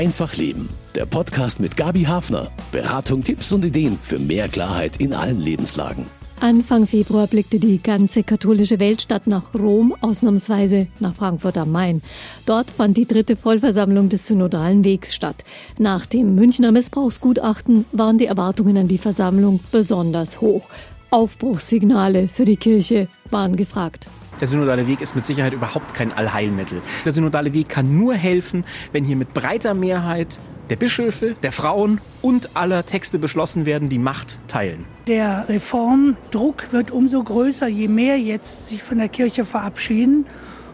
Einfach Leben. Der Podcast mit Gabi Hafner. Beratung, Tipps und Ideen für mehr Klarheit in allen Lebenslagen. Anfang Februar blickte die ganze katholische Weltstadt nach Rom, ausnahmsweise nach Frankfurt am Main. Dort fand die dritte Vollversammlung des Synodalen Wegs statt. Nach dem Münchner Missbrauchsgutachten waren die Erwartungen an die Versammlung besonders hoch. Aufbruchssignale für die Kirche waren gefragt. Der synodale Weg ist mit Sicherheit überhaupt kein Allheilmittel. Der synodale Weg kann nur helfen, wenn hier mit breiter Mehrheit der Bischöfe, der Frauen und aller Texte beschlossen werden, die Macht teilen. Der Reformdruck wird umso größer, je mehr jetzt sich von der Kirche verabschieden.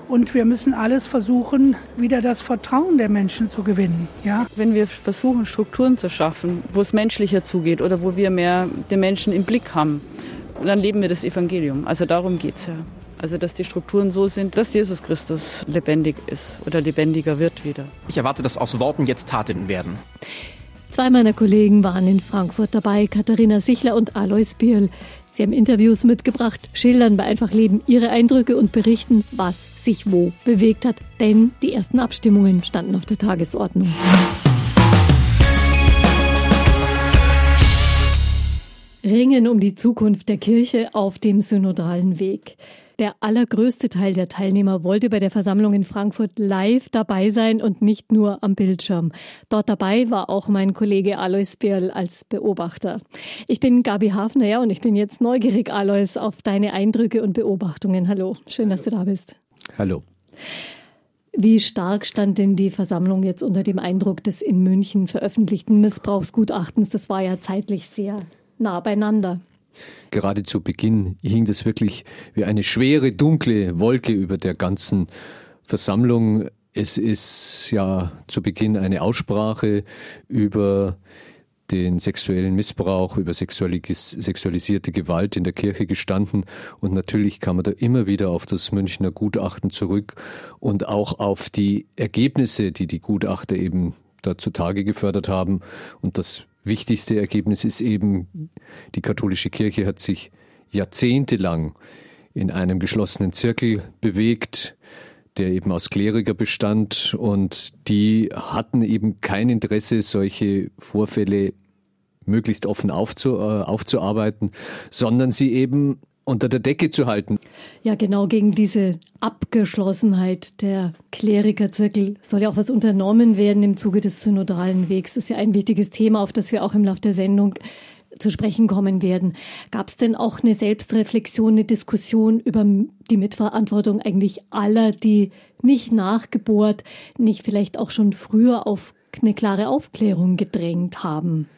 Und wir müssen alles versuchen, wieder das Vertrauen der Menschen zu gewinnen. Ja? Wenn wir versuchen, Strukturen zu schaffen, wo es menschlicher zugeht oder wo wir mehr den Menschen im Blick haben, dann leben wir das Evangelium. Also darum geht es ja. Also dass die Strukturen so sind, dass Jesus Christus lebendig ist oder lebendiger wird wieder. Ich erwarte, dass aus Worten jetzt Taten werden. Zwei meiner Kollegen waren in Frankfurt dabei, Katharina Sichler und Alois Bierl. Sie haben Interviews mitgebracht, schildern bei Einfach Leben ihre Eindrücke und berichten, was sich wo bewegt hat. Denn die ersten Abstimmungen standen auf der Tagesordnung. Ringen um die Zukunft der Kirche auf dem synodalen Weg. Der allergrößte Teil der Teilnehmer wollte bei der Versammlung in Frankfurt live dabei sein und nicht nur am Bildschirm. Dort dabei war auch mein Kollege Alois Birl als Beobachter. Ich bin Gabi Hafner ja, und ich bin jetzt neugierig, Alois, auf deine Eindrücke und Beobachtungen. Hallo, schön, dass du da bist. Hallo. Wie stark stand denn die Versammlung jetzt unter dem Eindruck des in München veröffentlichten Missbrauchsgutachtens? Das war ja zeitlich sehr nah beieinander. Gerade zu Beginn hing das wirklich wie eine schwere, dunkle Wolke über der ganzen Versammlung. Es ist ja zu Beginn eine Aussprache über den sexuellen Missbrauch, über sexualis sexualisierte Gewalt in der Kirche gestanden. Und natürlich kam man da immer wieder auf das Münchner Gutachten zurück und auch auf die Ergebnisse, die die Gutachter eben da zutage gefördert haben. Und das wichtigste Ergebnis ist eben, die katholische Kirche hat sich jahrzehntelang in einem geschlossenen Zirkel bewegt, der eben aus Kleriker bestand und die hatten eben kein Interesse, solche Vorfälle möglichst offen aufzu, äh, aufzuarbeiten, sondern sie eben unter der Decke zu halten. Ja, genau gegen diese Abgeschlossenheit der Klerikerzirkel soll ja auch was unternommen werden im Zuge des synodalen Wegs. Das ist ja ein wichtiges Thema, auf das wir auch im Laufe der Sendung zu sprechen kommen werden. Gab es denn auch eine Selbstreflexion, eine Diskussion über die Mitverantwortung eigentlich aller, die nicht nachgebohrt, nicht vielleicht auch schon früher auf eine klare Aufklärung gedrängt haben?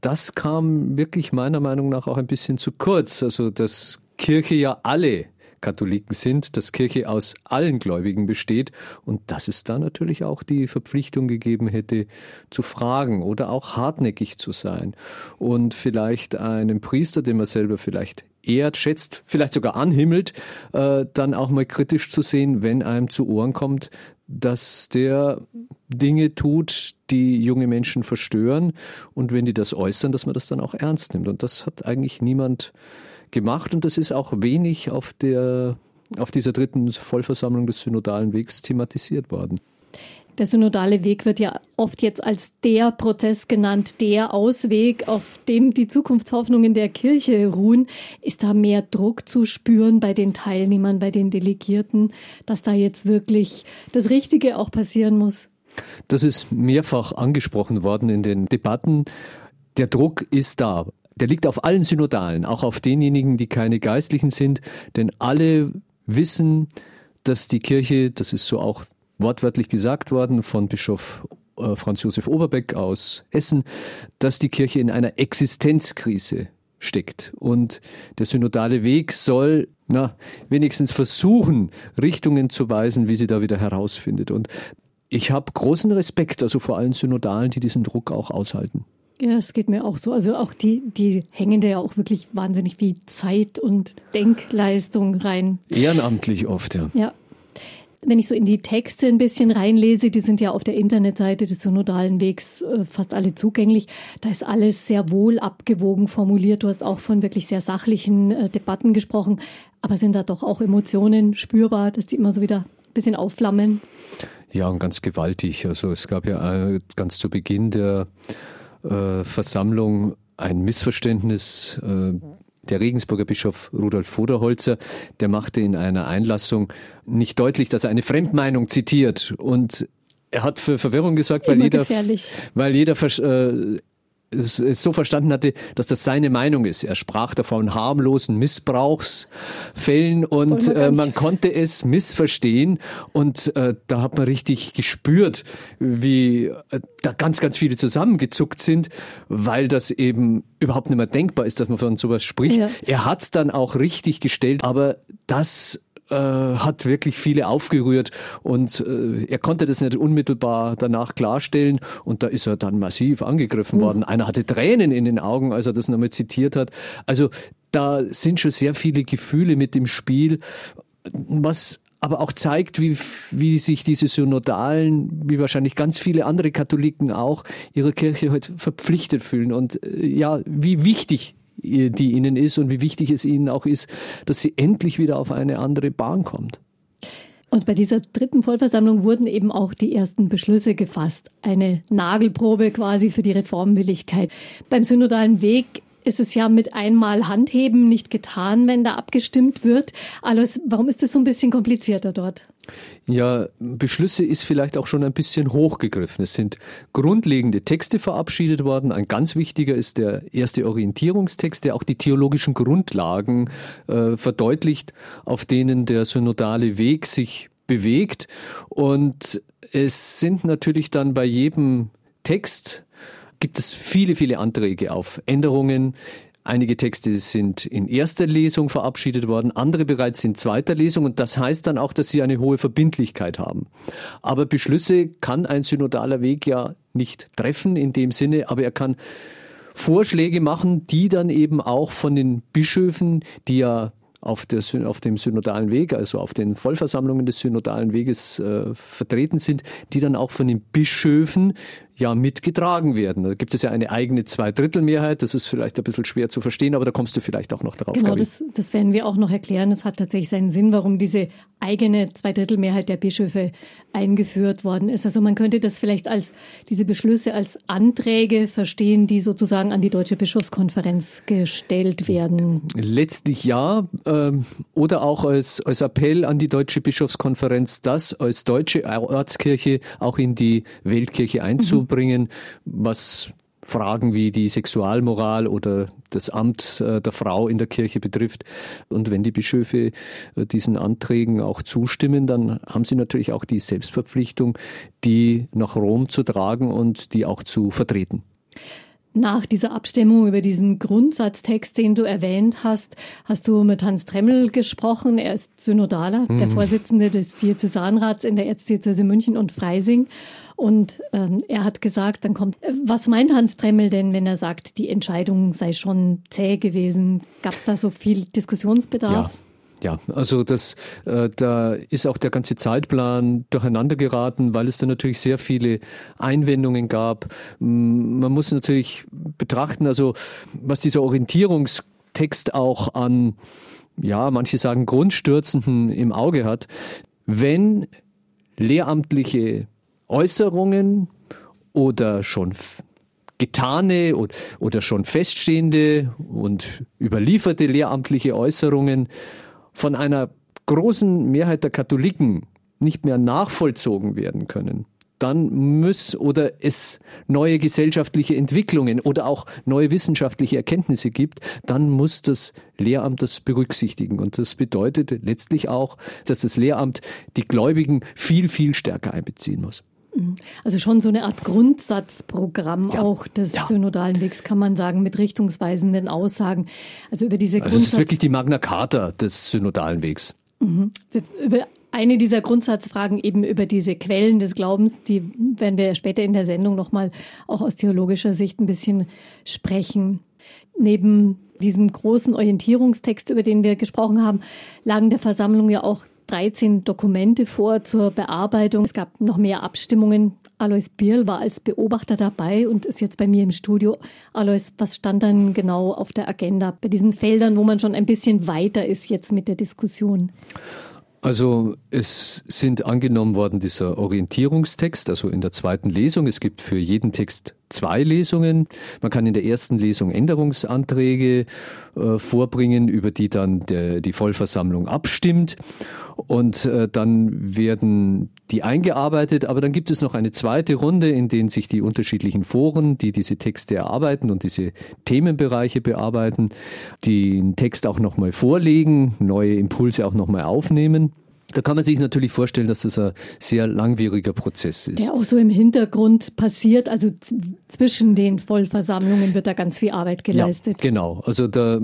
Das kam wirklich meiner Meinung nach auch ein bisschen zu kurz. Also, dass Kirche ja alle Katholiken sind, dass Kirche aus allen Gläubigen besteht und dass es da natürlich auch die Verpflichtung gegeben hätte, zu fragen oder auch hartnäckig zu sein und vielleicht einen Priester, den man selber vielleicht ehrt, schätzt, vielleicht sogar anhimmelt, äh, dann auch mal kritisch zu sehen, wenn einem zu Ohren kommt, dass der Dinge tut, die junge Menschen verstören und wenn die das äußern, dass man das dann auch ernst nimmt. Und das hat eigentlich niemand gemacht und das ist auch wenig auf der auf dieser dritten Vollversammlung des synodalen Wegs thematisiert worden. Der synodale Weg wird ja oft jetzt als der Prozess genannt, der Ausweg, auf dem die Zukunftshoffnungen der Kirche ruhen. Ist da mehr Druck zu spüren bei den Teilnehmern, bei den Delegierten, dass da jetzt wirklich das Richtige auch passieren muss? Das ist mehrfach angesprochen worden in den Debatten. Der Druck ist da. Der liegt auf allen Synodalen, auch auf denjenigen, die keine Geistlichen sind, denn alle wissen, dass die Kirche, das ist so auch wortwörtlich gesagt worden von Bischof äh, Franz Josef Oberbeck aus Essen, dass die Kirche in einer Existenzkrise steckt. Und der synodale Weg soll na, wenigstens versuchen, Richtungen zu weisen, wie sie da wieder herausfindet. Und ich habe großen Respekt, also vor allen Synodalen, die diesen Druck auch aushalten. Ja, es geht mir auch so. Also auch die, die hängen da ja auch wirklich wahnsinnig viel Zeit und Denkleistung rein. Ehrenamtlich oft, ja. Ja, wenn ich so in die Texte ein bisschen reinlese, die sind ja auf der Internetseite des Synodalen Wegs äh, fast alle zugänglich, da ist alles sehr wohl abgewogen formuliert. Du hast auch von wirklich sehr sachlichen äh, Debatten gesprochen, aber sind da doch auch Emotionen spürbar, dass die immer so wieder ein bisschen aufflammen? Ja, und ganz gewaltig. Also es gab ja äh, ganz zu Beginn der äh, Versammlung ein Missverständnis. Äh, der Regensburger Bischof Rudolf Voderholzer, der machte in einer Einlassung nicht deutlich, dass er eine Fremdmeinung zitiert. Und er hat für Verwirrung gesorgt, weil jeder, weil jeder äh, es so verstanden hatte, dass das seine Meinung ist. Er sprach da von harmlosen Missbrauchsfällen und äh, man konnte es missverstehen und äh, da hat man richtig gespürt, wie äh, da ganz, ganz viele zusammengezuckt sind, weil das eben überhaupt nicht mehr denkbar ist, dass man von sowas spricht. Ja. Er hat es dann auch richtig gestellt, aber das äh, hat wirklich viele aufgerührt und äh, er konnte das nicht unmittelbar danach klarstellen und da ist er dann massiv angegriffen mhm. worden. Einer hatte Tränen in den Augen, als er das nochmal zitiert hat. Also da sind schon sehr viele Gefühle mit dem Spiel, was aber auch zeigt, wie, wie sich diese Synodalen, wie wahrscheinlich ganz viele andere Katholiken auch, ihrer Kirche heute verpflichtet fühlen und äh, ja, wie wichtig die ihnen ist und wie wichtig es ihnen auch ist, dass sie endlich wieder auf eine andere Bahn kommt. Und bei dieser dritten Vollversammlung wurden eben auch die ersten Beschlüsse gefasst. Eine Nagelprobe quasi für die Reformwilligkeit. Beim synodalen Weg ist es ja mit einmal Handheben nicht getan, wenn da abgestimmt wird. Alois, warum ist das so ein bisschen komplizierter dort? Ja, Beschlüsse ist vielleicht auch schon ein bisschen hochgegriffen. Es sind grundlegende Texte verabschiedet worden. Ein ganz wichtiger ist der erste Orientierungstext, der auch die theologischen Grundlagen äh, verdeutlicht, auf denen der synodale Weg sich bewegt. Und es sind natürlich dann bei jedem Text gibt es viele, viele Anträge auf Änderungen, Einige Texte sind in erster Lesung verabschiedet worden, andere bereits in zweiter Lesung. Und das heißt dann auch, dass sie eine hohe Verbindlichkeit haben. Aber Beschlüsse kann ein synodaler Weg ja nicht treffen in dem Sinne, aber er kann Vorschläge machen, die dann eben auch von den Bischöfen, die ja auf, der, auf dem synodalen Weg, also auf den Vollversammlungen des synodalen Weges äh, vertreten sind, die dann auch von den Bischöfen ja mitgetragen werden. Da gibt es ja eine eigene Zweidrittelmehrheit. Das ist vielleicht ein bisschen schwer zu verstehen, aber da kommst du vielleicht auch noch darauf. Genau, das, das werden wir auch noch erklären. Das hat tatsächlich seinen Sinn, warum diese eigene Zweidrittelmehrheit der Bischöfe eingeführt worden ist. Also man könnte das vielleicht als diese Beschlüsse als Anträge verstehen, die sozusagen an die Deutsche Bischofskonferenz gestellt werden. Letztlich ja, ähm, oder auch als, als Appell an die Deutsche Bischofskonferenz, das als deutsche Ortskirche auch in die Weltkirche einzubringen. Mhm bringen, was Fragen wie die Sexualmoral oder das Amt äh, der Frau in der Kirche betrifft. Und wenn die Bischöfe äh, diesen Anträgen auch zustimmen, dann haben sie natürlich auch die Selbstverpflichtung, die nach Rom zu tragen und die auch zu vertreten. Nach dieser Abstimmung über diesen Grundsatztext, den du erwähnt hast, hast du mit Hans Tremmel gesprochen. Er ist Synodaler, mhm. der Vorsitzende des Diözesanrats in der Erzdiözese München und Freising. Und ähm, er hat gesagt, dann kommt, äh, was meint Hans Tremmel denn, wenn er sagt, die Entscheidung sei schon zäh gewesen? Gab es da so viel Diskussionsbedarf? Ja. Ja, also das, äh, da ist auch der ganze Zeitplan durcheinander geraten, weil es da natürlich sehr viele Einwendungen gab. Man muss natürlich betrachten, also was dieser Orientierungstext auch an, ja, manche sagen Grundstürzenden im Auge hat. Wenn lehramtliche Äußerungen oder schon getane oder schon feststehende und überlieferte lehramtliche Äußerungen von einer großen Mehrheit der Katholiken nicht mehr nachvollzogen werden können, dann muss oder es neue gesellschaftliche Entwicklungen oder auch neue wissenschaftliche Erkenntnisse gibt, dann muss das Lehramt das berücksichtigen. Und das bedeutet letztlich auch, dass das Lehramt die Gläubigen viel, viel stärker einbeziehen muss. Mhm. Also schon so eine Art Grundsatzprogramm ja. auch des ja. synodalen Wegs, kann man sagen, mit richtungsweisenden Aussagen. Also über diese also Es ist wirklich die Magna Carta des synodalen Wegs. Mhm. Über eine dieser Grundsatzfragen eben über diese Quellen des Glaubens, die werden wir später in der Sendung nochmal auch aus theologischer Sicht ein bisschen sprechen. Neben diesem großen Orientierungstext, über den wir gesprochen haben, lagen der Versammlung ja auch 13 Dokumente vor zur Bearbeitung. Es gab noch mehr Abstimmungen. Alois Bierl war als Beobachter dabei und ist jetzt bei mir im Studio. Alois, was stand dann genau auf der Agenda bei diesen Feldern, wo man schon ein bisschen weiter ist jetzt mit der Diskussion? Also es sind angenommen worden dieser Orientierungstext, also in der zweiten Lesung. Es gibt für jeden Text zwei Lesungen. Man kann in der ersten Lesung Änderungsanträge äh, vorbringen, über die dann der, die Vollversammlung abstimmt. Und äh, dann werden die eingearbeitet, aber dann gibt es noch eine zweite Runde, in denen sich die unterschiedlichen Foren, die diese Texte erarbeiten und diese Themenbereiche bearbeiten, den Text auch nochmal vorlegen, neue Impulse auch nochmal aufnehmen. Da kann man sich natürlich vorstellen, dass das ein sehr langwieriger Prozess ist. Der auch so im Hintergrund passiert, also zwischen den Vollversammlungen wird da ganz viel Arbeit geleistet. Ja, genau. Also da,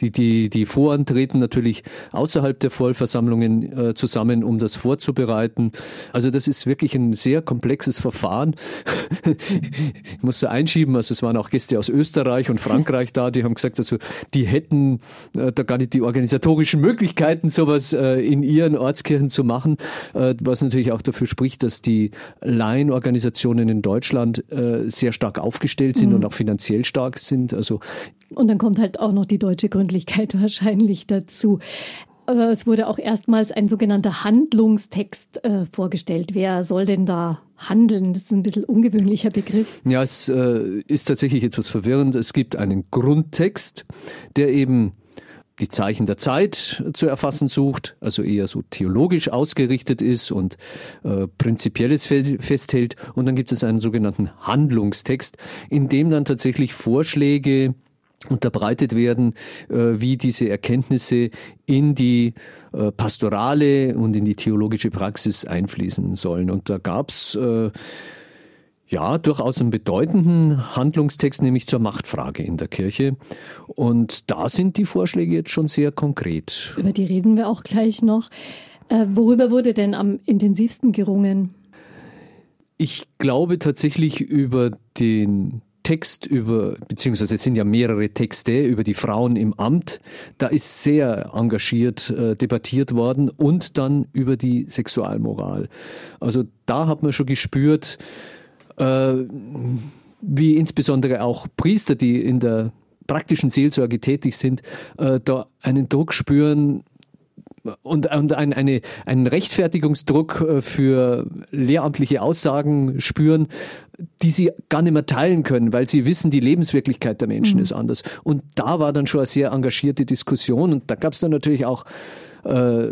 die, die, die Foren treten natürlich außerhalb der Vollversammlungen äh, zusammen, um das vorzubereiten. Also das ist wirklich ein sehr komplexes Verfahren. ich musste einschieben, also es waren auch Gäste aus Österreich und Frankreich da, die haben gesagt, also die hätten äh, da gar nicht die organisatorischen Möglichkeiten, sowas äh, in in ihren Ortskirchen zu machen, äh, was natürlich auch dafür spricht, dass die Laienorganisationen in Deutschland äh, sehr stark aufgestellt sind mhm. und auch finanziell stark sind. Also und dann kommt halt auch noch die deutsche Gründlichkeit wahrscheinlich dazu. Aber es wurde auch erstmals ein sogenannter Handlungstext äh, vorgestellt. Wer soll denn da handeln? Das ist ein bisschen ungewöhnlicher Begriff. Ja, es äh, ist tatsächlich etwas verwirrend. Es gibt einen Grundtext, der eben die Zeichen der Zeit zu erfassen sucht, also eher so theologisch ausgerichtet ist und äh, Prinzipielles festhält. Und dann gibt es einen sogenannten Handlungstext, in dem dann tatsächlich Vorschläge unterbreitet werden, äh, wie diese Erkenntnisse in die äh, pastorale und in die theologische Praxis einfließen sollen. Und da gab's äh, ja, durchaus einen bedeutenden Handlungstext, nämlich zur Machtfrage in der Kirche. Und da sind die Vorschläge jetzt schon sehr konkret. Über die reden wir auch gleich noch. Äh, worüber wurde denn am intensivsten gerungen? Ich glaube tatsächlich über den Text über, beziehungsweise es sind ja mehrere Texte über die Frauen im Amt. Da ist sehr engagiert äh, debattiert worden und dann über die Sexualmoral. Also da hat man schon gespürt, wie insbesondere auch Priester, die in der praktischen Seelsorge tätig sind, äh, da einen Druck spüren, und, und ein, eine, einen Rechtfertigungsdruck äh, für lehramtliche Aussagen spüren, die sie gar nicht mehr teilen können, weil sie wissen, die Lebenswirklichkeit der Menschen mhm. ist anders. Und da war dann schon eine sehr engagierte Diskussion und da gab es dann natürlich auch äh,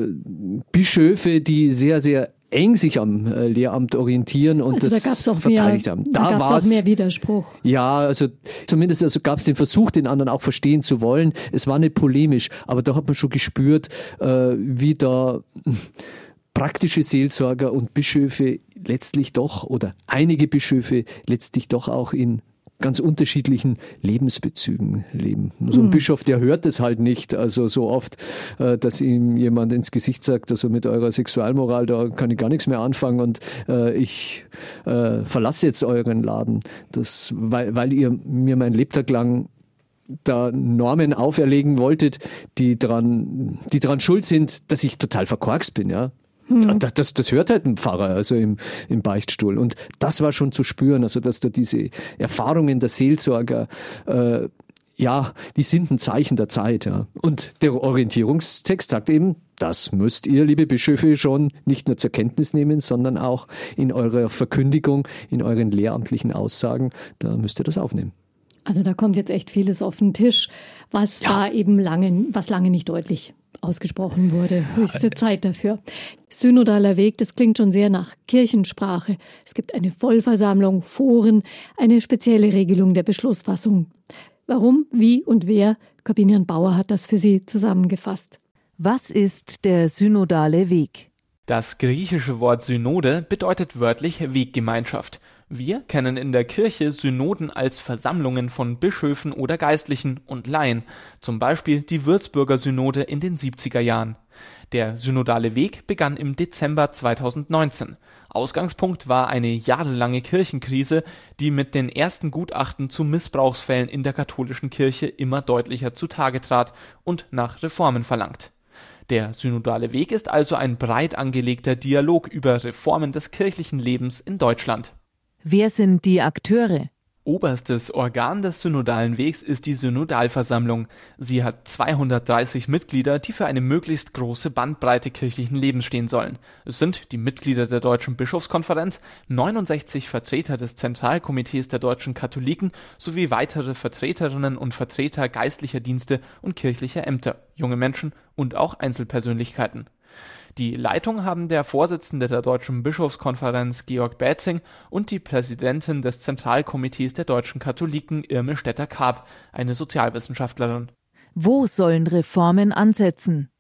Bischöfe, die sehr, sehr eng sich am äh, Lehramt orientieren und also das da gab's auch verteidigt mehr, haben. Da, da gab es auch mehr Widerspruch. Ja, also zumindest also gab es den Versuch, den anderen auch verstehen zu wollen. Es war nicht polemisch, aber da hat man schon gespürt, äh, wie da praktische Seelsorger und Bischöfe letztlich doch oder einige Bischöfe letztlich doch auch in ganz unterschiedlichen Lebensbezügen leben. So ein mhm. Bischof, der hört es halt nicht, also so oft, äh, dass ihm jemand ins Gesicht sagt, also mit eurer Sexualmoral, da kann ich gar nichts mehr anfangen und äh, ich äh, verlasse jetzt euren Laden, das, weil, weil ihr mir mein Lebtag lang da Normen auferlegen wolltet, die dran, die dran schuld sind, dass ich total verkorkst bin, ja. Hm. Das, das, das, hört halt ein Pfarrer, also im, im Beichtstuhl. Und das war schon zu spüren, also dass da diese Erfahrungen der Seelsorger, äh, ja, die sind ein Zeichen der Zeit. Ja. Und der Orientierungstext sagt eben, das müsst ihr, liebe Bischöfe, schon nicht nur zur Kenntnis nehmen, sondern auch in eurer Verkündigung, in euren lehramtlichen Aussagen, da müsst ihr das aufnehmen. Also da kommt jetzt echt vieles auf den Tisch, was ja. da eben lange, was lange nicht deutlich ausgesprochen wurde. Höchste Zeit dafür. Synodaler Weg, das klingt schon sehr nach Kirchensprache. Es gibt eine Vollversammlung, Foren, eine spezielle Regelung der Beschlussfassung. Warum, wie und wer? Corbinian Bauer hat das für Sie zusammengefasst. Was ist der synodale Weg? Das griechische Wort Synode bedeutet wörtlich Weggemeinschaft. Wir kennen in der Kirche Synoden als Versammlungen von Bischöfen oder Geistlichen und Laien, zum Beispiel die Würzburger Synode in den 70er Jahren. Der synodale Weg begann im Dezember 2019. Ausgangspunkt war eine jahrelange Kirchenkrise, die mit den ersten Gutachten zu Missbrauchsfällen in der katholischen Kirche immer deutlicher zutage trat und nach Reformen verlangt. Der synodale Weg ist also ein breit angelegter Dialog über Reformen des kirchlichen Lebens in Deutschland. Wer sind die Akteure? Oberstes Organ des synodalen Wegs ist die Synodalversammlung. Sie hat 230 Mitglieder, die für eine möglichst große Bandbreite kirchlichen Lebens stehen sollen. Es sind die Mitglieder der Deutschen Bischofskonferenz, 69 Vertreter des Zentralkomitees der deutschen Katholiken sowie weitere Vertreterinnen und Vertreter geistlicher Dienste und kirchlicher Ämter, junge Menschen und auch Einzelpersönlichkeiten. Die Leitung haben der Vorsitzende der Deutschen Bischofskonferenz Georg Bätzing und die Präsidentin des Zentralkomitees der deutschen Katholiken Irme Stetter-Karp, eine Sozialwissenschaftlerin. Wo sollen Reformen ansetzen?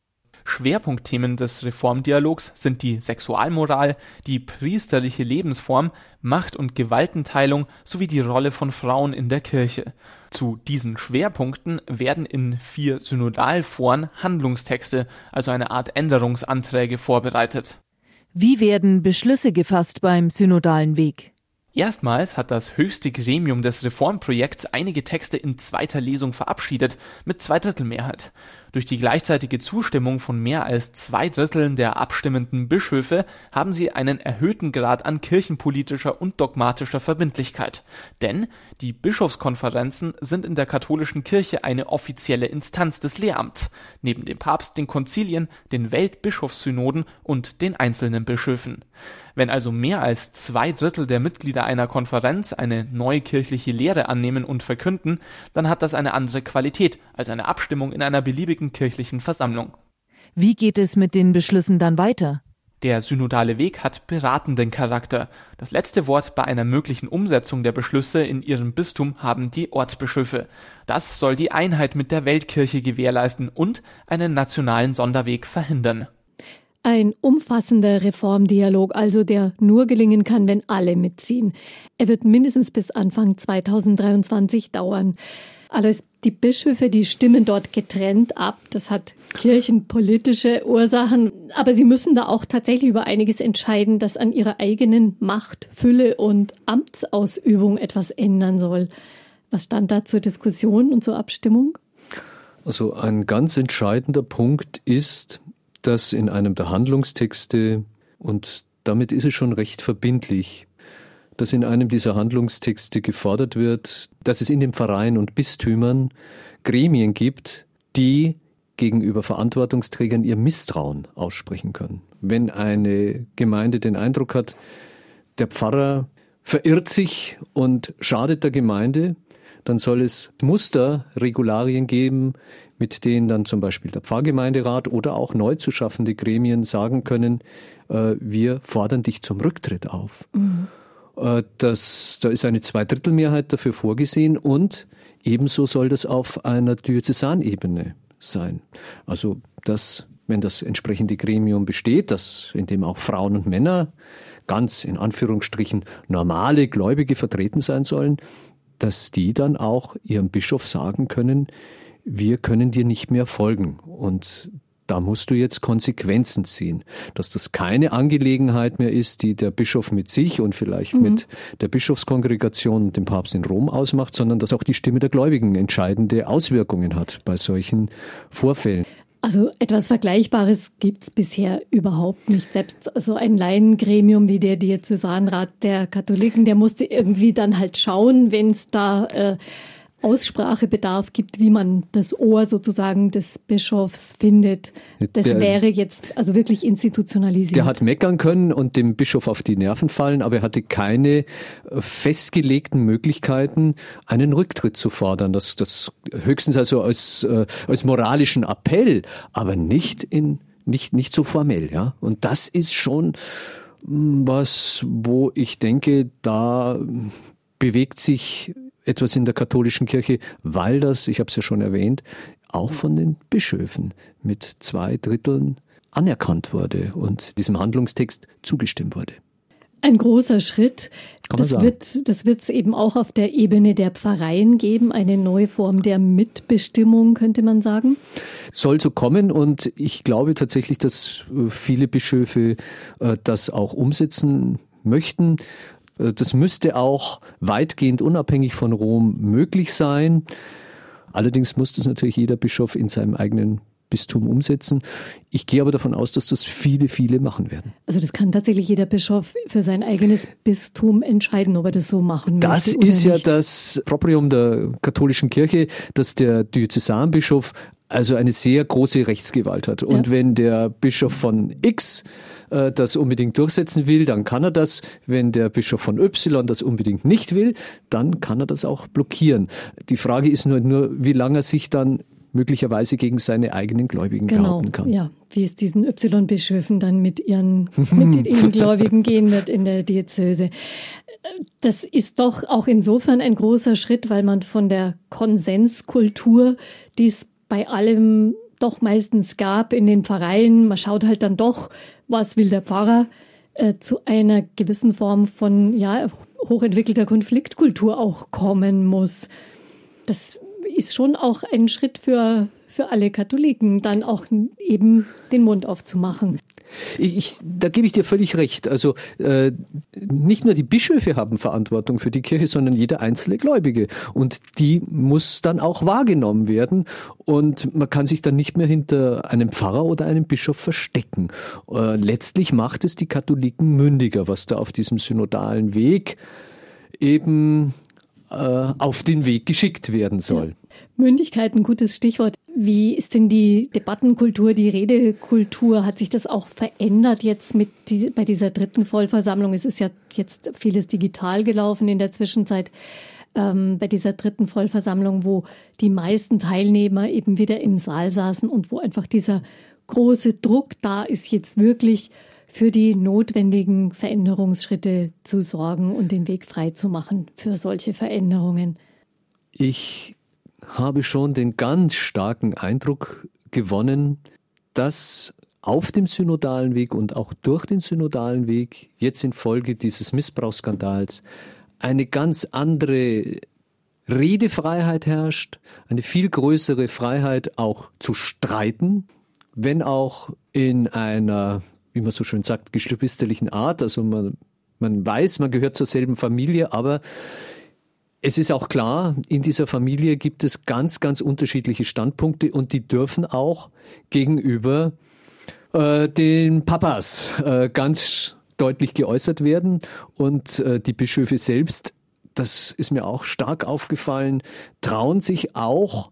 Schwerpunktthemen des Reformdialogs sind die Sexualmoral, die priesterliche Lebensform, Macht- und Gewaltenteilung sowie die Rolle von Frauen in der Kirche. Zu diesen Schwerpunkten werden in vier Synodalforen Handlungstexte, also eine Art Änderungsanträge vorbereitet. Wie werden Beschlüsse gefasst beim synodalen Weg? Erstmals hat das höchste Gremium des Reformprojekts einige Texte in zweiter Lesung verabschiedet, mit Zweidrittelmehrheit. Durch die gleichzeitige Zustimmung von mehr als zwei Dritteln der abstimmenden Bischöfe haben sie einen erhöhten Grad an kirchenpolitischer und dogmatischer Verbindlichkeit. Denn die Bischofskonferenzen sind in der katholischen Kirche eine offizielle Instanz des Lehramts, neben dem Papst, den Konzilien, den Weltbischofssynoden und den einzelnen Bischöfen. Wenn also mehr als zwei Drittel der Mitglieder einer Konferenz eine neue kirchliche Lehre annehmen und verkünden, dann hat das eine andere Qualität als eine Abstimmung in einer beliebigen kirchlichen Versammlung. Wie geht es mit den Beschlüssen dann weiter? Der synodale Weg hat beratenden Charakter. Das letzte Wort bei einer möglichen Umsetzung der Beschlüsse in ihrem Bistum haben die Ortsbischöfe. Das soll die Einheit mit der Weltkirche gewährleisten und einen nationalen Sonderweg verhindern. Ein umfassender Reformdialog, also der nur gelingen kann, wenn alle mitziehen. Er wird mindestens bis Anfang 2023 dauern. Alois, die Bischöfe, die stimmen dort getrennt ab. Das hat kirchenpolitische Ursachen. Aber sie müssen da auch tatsächlich über einiges entscheiden, das an ihrer eigenen Macht, Fülle und Amtsausübung etwas ändern soll. Was stand da zur Diskussion und zur Abstimmung? Also ein ganz entscheidender Punkt ist, dass in einem der Handlungstexte, und damit ist es schon recht verbindlich, dass in einem dieser Handlungstexte gefordert wird, dass es in den Pfarreien und Bistümern Gremien gibt, die gegenüber Verantwortungsträgern ihr Misstrauen aussprechen können. Wenn eine Gemeinde den Eindruck hat, der Pfarrer verirrt sich und schadet der Gemeinde, dann soll es Musterregularien geben, mit denen dann zum Beispiel der Pfarrgemeinderat oder auch neu zu schaffende Gremien sagen können, äh, wir fordern dich zum Rücktritt auf. Mhm. Äh, das, da ist eine Zweidrittelmehrheit dafür vorgesehen und ebenso soll das auf einer Diözesanebene sein. Also das, wenn das entsprechende Gremium besteht, das, in dem auch Frauen und Männer ganz in Anführungsstrichen normale Gläubige vertreten sein sollen, dass die dann auch ihrem Bischof sagen können, wir können dir nicht mehr folgen. Und da musst du jetzt Konsequenzen ziehen, dass das keine Angelegenheit mehr ist, die der Bischof mit sich und vielleicht mhm. mit der Bischofskongregation und dem Papst in Rom ausmacht, sondern dass auch die Stimme der Gläubigen entscheidende Auswirkungen hat bei solchen Vorfällen. Also etwas Vergleichbares gibt es bisher überhaupt nicht. Selbst so ein Laiengremium wie der Diözesanrat der Katholiken, der musste irgendwie dann halt schauen, wenn es da äh, Aussprachebedarf gibt, wie man das Ohr sozusagen des Bischofs findet. Das der, wäre jetzt also wirklich institutionalisiert. Der hat meckern können und dem Bischof auf die Nerven fallen, aber er hatte keine äh, festgelegten Möglichkeiten, einen Rücktritt zu fordern. Das, das höchstens also als, äh, als moralischen Appell, aber nicht in nicht, nicht so formell, ja. Und das ist schon hm, was, wo ich denke, da bewegt sich etwas in der katholischen Kirche, weil das, ich habe es ja schon erwähnt, auch von den Bischöfen mit zwei Dritteln anerkannt wurde und diesem Handlungstext zugestimmt wurde. Ein großer Schritt. Das wird, das wird es eben auch auf der Ebene der Pfarreien geben, eine neue Form der Mitbestimmung, könnte man sagen. Soll so kommen und ich glaube tatsächlich, dass äh, viele Bischöfe äh, das auch umsetzen möchten. Äh, das müsste auch weitgehend unabhängig von Rom möglich sein. Allerdings muss das natürlich jeder Bischof in seinem eigenen Bistum umsetzen. Ich gehe aber davon aus, dass das viele, viele machen werden. Also das kann tatsächlich jeder Bischof für sein eigenes Bistum entscheiden, ob er das so machen das möchte. Das ist ja nicht. das Proprium der katholischen Kirche, dass der Diözesanbischof also eine sehr große Rechtsgewalt hat. Und ja. wenn der Bischof von X äh, das unbedingt durchsetzen will, dann kann er das. Wenn der Bischof von Y das unbedingt nicht will, dann kann er das auch blockieren. Die Frage ist nur, nur wie lange er sich dann möglicherweise gegen seine eigenen Gläubigen genau, behaupten kann. Ja, wie es diesen Y-Bischöfen dann mit ihren, mit ihren Gläubigen gehen wird in der Diözese. Das ist doch auch insofern ein großer Schritt, weil man von der Konsenskultur, die es bei allem doch meistens gab in den Pfarreien, man schaut halt dann doch, was will der Pfarrer, äh, zu einer gewissen Form von ja, hochentwickelter Konfliktkultur auch kommen muss. Das ist schon auch ein Schritt für, für alle Katholiken, dann auch eben den Mund aufzumachen. Ich, da gebe ich dir völlig recht. Also äh, nicht nur die Bischöfe haben Verantwortung für die Kirche, sondern jeder einzelne Gläubige. Und die muss dann auch wahrgenommen werden. Und man kann sich dann nicht mehr hinter einem Pfarrer oder einem Bischof verstecken. Äh, letztlich macht es die Katholiken mündiger, was da auf diesem synodalen Weg eben äh, auf den Weg geschickt werden soll. Mündigkeit, ein gutes Stichwort. Wie ist denn die Debattenkultur, die Redekultur? Hat sich das auch verändert jetzt mit die, bei dieser dritten Vollversammlung? Es ist ja jetzt vieles digital gelaufen in der Zwischenzeit. Ähm, bei dieser dritten Vollversammlung, wo die meisten Teilnehmer eben wieder im Saal saßen und wo einfach dieser große Druck da ist, jetzt wirklich für die notwendigen Veränderungsschritte zu sorgen und den Weg frei zu machen für solche Veränderungen. Ich habe schon den ganz starken Eindruck gewonnen, dass auf dem synodalen Weg und auch durch den synodalen Weg jetzt infolge dieses Missbrauchsskandals eine ganz andere Redefreiheit herrscht, eine viel größere Freiheit auch zu streiten, wenn auch in einer, wie man so schön sagt, geschwisterlichen Art. Also man, man weiß, man gehört zur selben Familie, aber es ist auch klar, in dieser Familie gibt es ganz, ganz unterschiedliche Standpunkte und die dürfen auch gegenüber äh, den Papas äh, ganz deutlich geäußert werden. Und äh, die Bischöfe selbst, das ist mir auch stark aufgefallen, trauen sich auch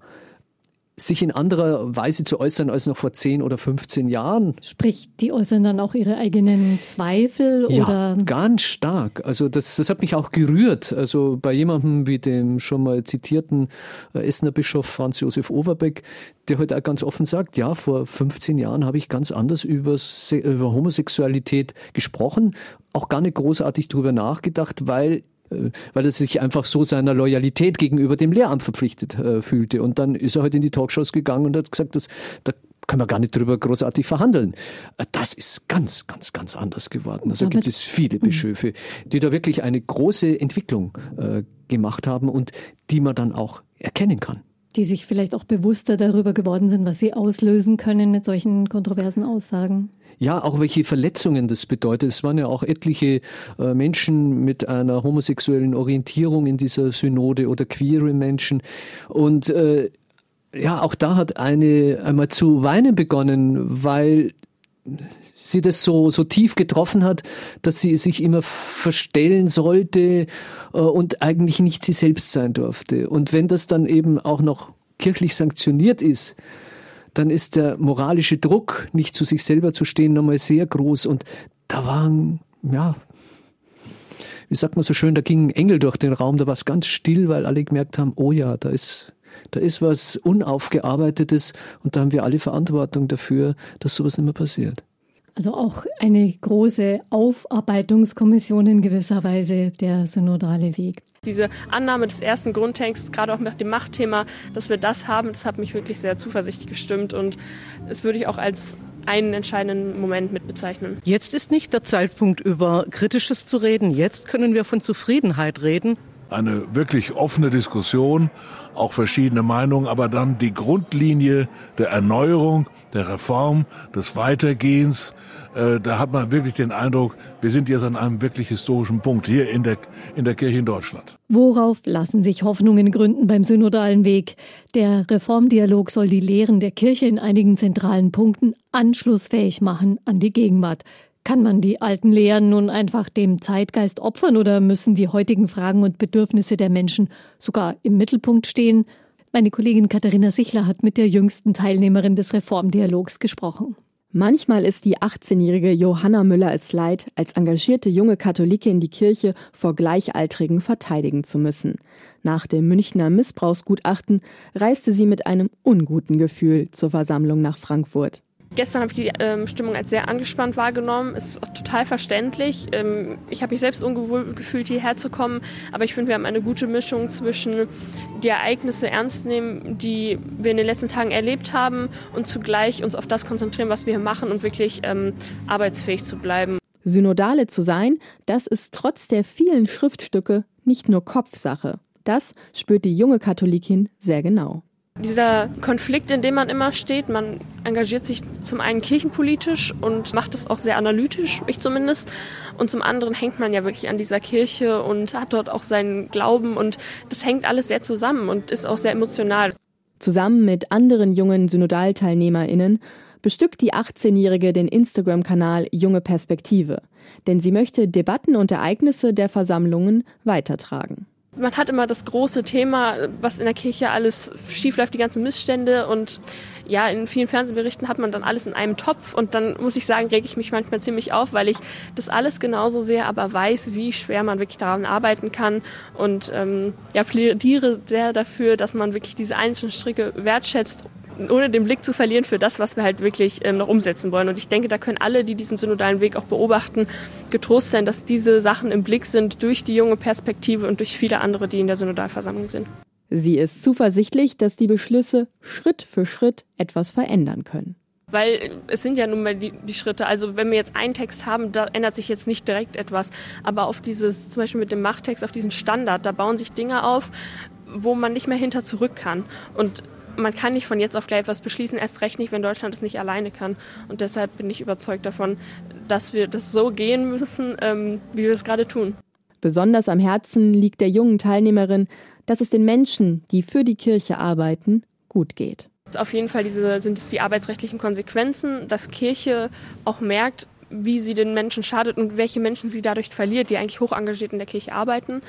sich in anderer Weise zu äußern als noch vor 10 oder 15 Jahren. Sprich, die äußern dann auch ihre eigenen Zweifel ja, oder? ganz stark. Also das, das hat mich auch gerührt. Also bei jemandem wie dem schon mal zitierten äh, Essener Bischof Franz Josef Overbeck, der heute halt auch ganz offen sagt, ja, vor 15 Jahren habe ich ganz anders über, über Homosexualität gesprochen, auch gar nicht großartig darüber nachgedacht, weil weil er sich einfach so seiner Loyalität gegenüber dem Lehramt verpflichtet äh, fühlte. Und dann ist er halt in die Talkshows gegangen und hat gesagt, dass, da können wir gar nicht drüber großartig verhandeln. Äh, das ist ganz, ganz, ganz anders geworden. Also gibt es viele mhm. Bischöfe, die da wirklich eine große Entwicklung äh, gemacht haben und die man dann auch erkennen kann die sich vielleicht auch bewusster darüber geworden sind, was sie auslösen können mit solchen kontroversen Aussagen. Ja, auch welche Verletzungen das bedeutet. Es waren ja auch etliche äh, Menschen mit einer homosexuellen Orientierung in dieser Synode oder queere Menschen. Und äh, ja, auch da hat eine einmal zu weinen begonnen, weil sie das so, so tief getroffen hat, dass sie sich immer verstellen sollte äh, und eigentlich nicht sie selbst sein durfte. Und wenn das dann eben auch noch kirchlich sanktioniert ist, dann ist der moralische Druck, nicht zu sich selber zu stehen, nochmal sehr groß. Und da waren, ja, wie sagt man so schön, da ging ein Engel durch den Raum, da war es ganz still, weil alle gemerkt haben, oh ja, da ist, da ist was Unaufgearbeitetes und da haben wir alle Verantwortung dafür, dass sowas nicht mehr passiert. Also auch eine große Aufarbeitungskommission in gewisser Weise der synodale Weg. Diese Annahme des ersten Grundtexts, gerade auch mit dem Machtthema, dass wir das haben, das hat mich wirklich sehr zuversichtlich gestimmt und das würde ich auch als einen entscheidenden Moment mit bezeichnen. Jetzt ist nicht der Zeitpunkt, über Kritisches zu reden. Jetzt können wir von Zufriedenheit reden. Eine wirklich offene Diskussion, auch verschiedene Meinungen, aber dann die Grundlinie der Erneuerung, der Reform, des Weitergehens, äh, da hat man wirklich den Eindruck, wir sind jetzt an einem wirklich historischen Punkt hier in der, in der Kirche in Deutschland. Worauf lassen sich Hoffnungen gründen beim synodalen Weg? Der Reformdialog soll die Lehren der Kirche in einigen zentralen Punkten anschlussfähig machen an die Gegenwart. Kann man die alten Lehren nun einfach dem Zeitgeist opfern oder müssen die heutigen Fragen und Bedürfnisse der Menschen sogar im Mittelpunkt stehen? Meine Kollegin Katharina Sichler hat mit der jüngsten Teilnehmerin des Reformdialogs gesprochen. Manchmal ist die 18-jährige Johanna Müller es leid, als engagierte junge Katholikin die Kirche vor Gleichaltrigen verteidigen zu müssen. Nach dem Münchner Missbrauchsgutachten reiste sie mit einem unguten Gefühl zur Versammlung nach Frankfurt. Gestern habe ich die ähm, Stimmung als sehr angespannt wahrgenommen. Es ist auch total verständlich. Ähm, ich habe mich selbst ungewohl gefühlt, hierher zu kommen. Aber ich finde, wir haben eine gute Mischung zwischen die Ereignisse ernst nehmen, die wir in den letzten Tagen erlebt haben und zugleich uns auf das konzentrieren, was wir hier machen und wirklich ähm, arbeitsfähig zu bleiben. Synodale zu sein, das ist trotz der vielen Schriftstücke nicht nur Kopfsache. Das spürt die junge Katholikin sehr genau. Dieser Konflikt, in dem man immer steht, man engagiert sich zum einen kirchenpolitisch und macht es auch sehr analytisch, ich zumindest. Und zum anderen hängt man ja wirklich an dieser Kirche und hat dort auch seinen Glauben und das hängt alles sehr zusammen und ist auch sehr emotional. Zusammen mit anderen jungen Synodalteilnehmerinnen bestückt die 18-Jährige den Instagram-Kanal Junge Perspektive, denn sie möchte Debatten und Ereignisse der Versammlungen weitertragen. Man hat immer das große Thema, was in der Kirche alles schiefläuft, die ganzen Missstände. Und ja, in vielen Fernsehberichten hat man dann alles in einem Topf. Und dann muss ich sagen, rege ich mich manchmal ziemlich auf, weil ich das alles genauso sehr, aber weiß, wie schwer man wirklich daran arbeiten kann. Und ähm, ja, plädiere sehr dafür, dass man wirklich diese einzelnen Stricke wertschätzt ohne den Blick zu verlieren für das, was wir halt wirklich ähm, noch umsetzen wollen. Und ich denke, da können alle, die diesen synodalen Weg auch beobachten, getrost sein, dass diese Sachen im Blick sind durch die junge Perspektive und durch viele andere, die in der Synodalversammlung sind. Sie ist zuversichtlich, dass die Beschlüsse Schritt für Schritt etwas verändern können. Weil es sind ja nun mal die, die, Schritte. Also wenn wir jetzt einen Text haben, da ändert sich jetzt nicht direkt etwas. Aber auf dieses, zum Beispiel mit dem Machttext, auf diesen Standard, da bauen sich Dinge auf, wo man nicht mehr hinter zurück kann. Und man kann nicht von jetzt auf gleich etwas beschließen, erst recht nicht, wenn Deutschland es nicht alleine kann. Und deshalb bin ich überzeugt davon, dass wir das so gehen müssen, ähm, wie wir es gerade tun. Besonders am Herzen liegt der jungen Teilnehmerin, dass es den Menschen, die für die Kirche arbeiten, gut geht. Auf jeden Fall diese, sind es die arbeitsrechtlichen Konsequenzen, dass Kirche auch merkt, wie sie den Menschen schadet und welche Menschen sie dadurch verliert, die eigentlich hoch engagiert in der Kirche arbeiten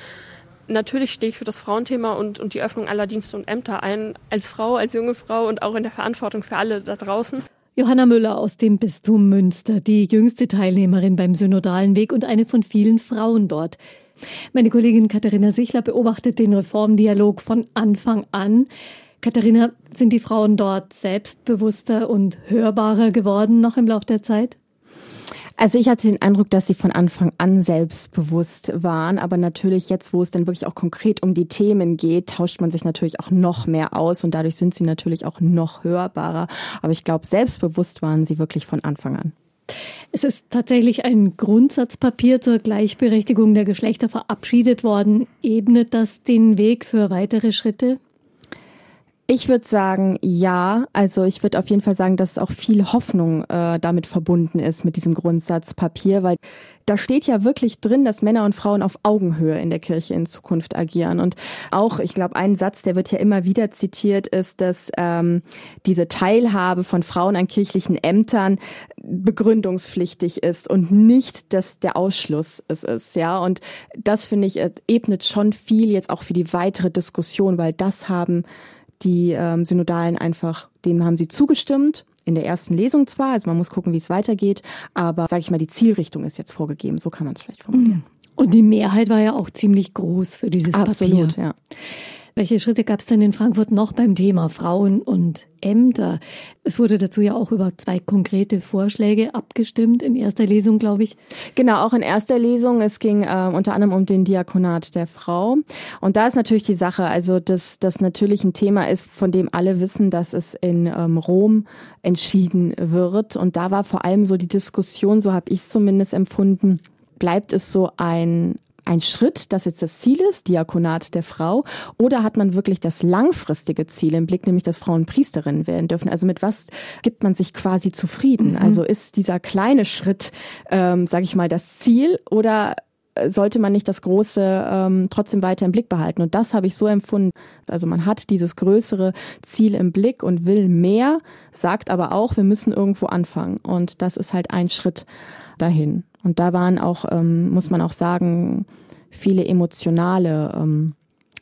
natürlich stehe ich für das Frauenthema und, und die Öffnung aller Dienste und Ämter ein, als Frau, als junge Frau und auch in der Verantwortung für alle da draußen. Johanna Müller aus dem Bistum Münster, die jüngste Teilnehmerin beim Synodalen Weg und eine von vielen Frauen dort. Meine Kollegin Katharina Sichler beobachtet den Reformdialog von Anfang an. Katharina, sind die Frauen dort selbstbewusster und hörbarer geworden noch im Laufe der Zeit? Also ich hatte den Eindruck, dass sie von Anfang an selbstbewusst waren, aber natürlich jetzt, wo es dann wirklich auch konkret um die Themen geht, tauscht man sich natürlich auch noch mehr aus und dadurch sind sie natürlich auch noch hörbarer. Aber ich glaube, selbstbewusst waren sie wirklich von Anfang an. Es ist tatsächlich ein Grundsatzpapier zur Gleichberechtigung der Geschlechter verabschiedet worden. Ebnet das den Weg für weitere Schritte? Ich würde sagen, ja. Also ich würde auf jeden Fall sagen, dass auch viel Hoffnung äh, damit verbunden ist mit diesem Grundsatzpapier, weil da steht ja wirklich drin, dass Männer und Frauen auf Augenhöhe in der Kirche in Zukunft agieren. Und auch, ich glaube, ein Satz, der wird ja immer wieder zitiert, ist, dass ähm, diese Teilhabe von Frauen an kirchlichen Ämtern begründungspflichtig ist und nicht, dass der Ausschluss es ist. Ja, und das finde ich ebnet schon viel jetzt auch für die weitere Diskussion, weil das haben die ähm, Synodalen einfach, dem haben sie zugestimmt. In der ersten Lesung zwar, also man muss gucken, wie es weitergeht, aber sage ich mal, die Zielrichtung ist jetzt vorgegeben, so kann man es vielleicht formulieren. Und die Mehrheit war ja auch ziemlich groß für dieses Absolut, Papier. ja. Welche Schritte gab es denn in Frankfurt noch beim Thema Frauen und Ämter? Es wurde dazu ja auch über zwei konkrete Vorschläge abgestimmt, in erster Lesung, glaube ich. Genau, auch in erster Lesung. Es ging äh, unter anderem um den Diakonat der Frau. Und da ist natürlich die Sache, also dass das natürlich ein Thema ist, von dem alle wissen, dass es in ähm, Rom entschieden wird. Und da war vor allem so die Diskussion, so habe ich es zumindest empfunden, bleibt es so ein ein Schritt, das jetzt das Ziel ist, Diakonat der Frau, oder hat man wirklich das langfristige Ziel im Blick, nämlich dass Frauen Priesterinnen werden dürfen? Also mit was gibt man sich quasi zufrieden? Mhm. Also ist dieser kleine Schritt, ähm, sage ich mal, das Ziel oder sollte man nicht das Große ähm, trotzdem weiter im Blick behalten. Und das habe ich so empfunden. Also man hat dieses größere Ziel im Blick und will mehr, sagt aber auch, wir müssen irgendwo anfangen. Und das ist halt ein Schritt dahin. Und da waren auch, ähm, muss man auch sagen, viele emotionale ähm,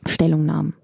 Stellungnahmen.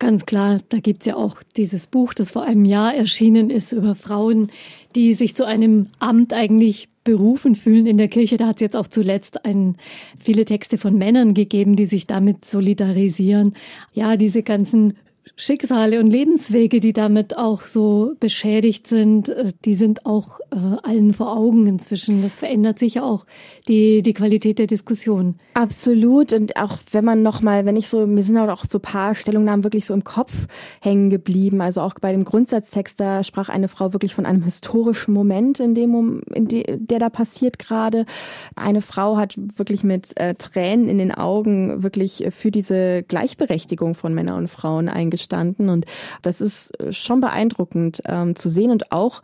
Ganz klar, da gibt's ja auch dieses Buch, das vor einem Jahr erschienen ist, über Frauen, die sich zu einem Amt eigentlich berufen fühlen in der Kirche. Da hat es jetzt auch zuletzt ein, viele Texte von Männern gegeben, die sich damit solidarisieren. Ja, diese ganzen Schicksale und Lebenswege, die damit auch so beschädigt sind, äh, die sind auch äh, allen vor Augen inzwischen. Das verändert sich auch die, die Qualität der Diskussion. Absolut. Und auch wenn man nochmal, wenn ich so, mir sind auch so paar Stellungnahmen wirklich so im Kopf hängen geblieben. Also auch bei dem Grundsatztext, da sprach eine Frau wirklich von einem historischen Moment, in dem, in de, der da passiert gerade. Eine Frau hat wirklich mit äh, Tränen in den Augen wirklich für diese Gleichberechtigung von Männern und Frauen eingestellt gestanden. Und das ist äh, schon beeindruckend ähm, zu sehen und auch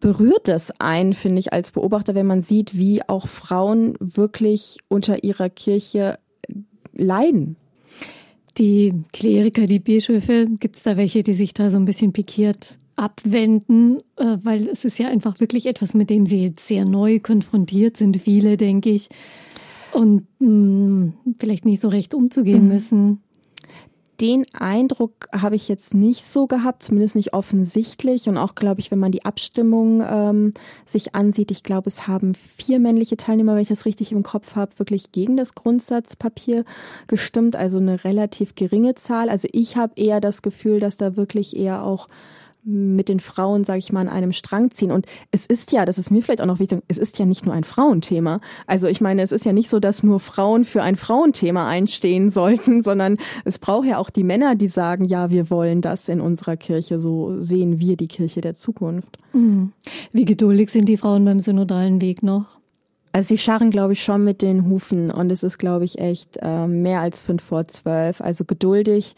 berührt es einen, finde ich, als Beobachter, wenn man sieht, wie auch Frauen wirklich unter ihrer Kirche leiden. Die Kleriker, die Bischöfe, gibt es da welche, die sich da so ein bisschen pikiert abwenden, äh, weil es ist ja einfach wirklich etwas, mit dem sie jetzt sehr neu konfrontiert sind, viele, denke ich, und mh, mm, vielleicht nicht so recht umzugehen mhm. müssen den Eindruck habe ich jetzt nicht so gehabt, zumindest nicht offensichtlich. Und auch, glaube ich, wenn man die Abstimmung ähm, sich ansieht, ich glaube, es haben vier männliche Teilnehmer, wenn ich das richtig im Kopf habe, wirklich gegen das Grundsatzpapier gestimmt. Also eine relativ geringe Zahl. Also ich habe eher das Gefühl, dass da wirklich eher auch mit den Frauen, sage ich mal, an einem Strang ziehen. Und es ist ja, das ist mir vielleicht auch noch wichtig, es ist ja nicht nur ein Frauenthema. Also ich meine, es ist ja nicht so, dass nur Frauen für ein Frauenthema einstehen sollten, sondern es braucht ja auch die Männer, die sagen, ja, wir wollen das in unserer Kirche, so sehen wir die Kirche der Zukunft. Mhm. Wie geduldig sind die Frauen beim synodalen Weg noch? Also sie scharren, glaube ich, schon mit den Hufen und es ist, glaube ich, echt äh, mehr als fünf vor zwölf. Also geduldig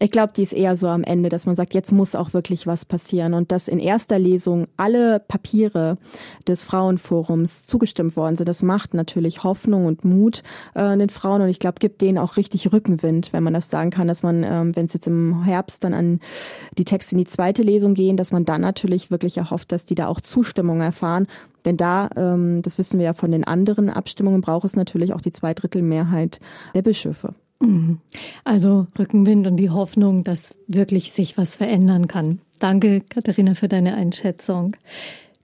ich glaube, die ist eher so am Ende, dass man sagt, jetzt muss auch wirklich was passieren und dass in erster Lesung alle Papiere des Frauenforums zugestimmt worden sind. Das macht natürlich Hoffnung und Mut äh, den Frauen und ich glaube, gibt denen auch richtig Rückenwind, wenn man das sagen kann, dass man, ähm, wenn es jetzt im Herbst dann an die Texte in die zweite Lesung gehen, dass man dann natürlich wirklich erhofft, dass die da auch Zustimmung erfahren. Denn da, ähm, das wissen wir ja von den anderen Abstimmungen, braucht es natürlich auch die Zweidrittelmehrheit der Bischöfe. Mhm. Also Rückenwind und die Hoffnung, dass wirklich sich was verändern kann. Danke, Katharina, für deine Einschätzung.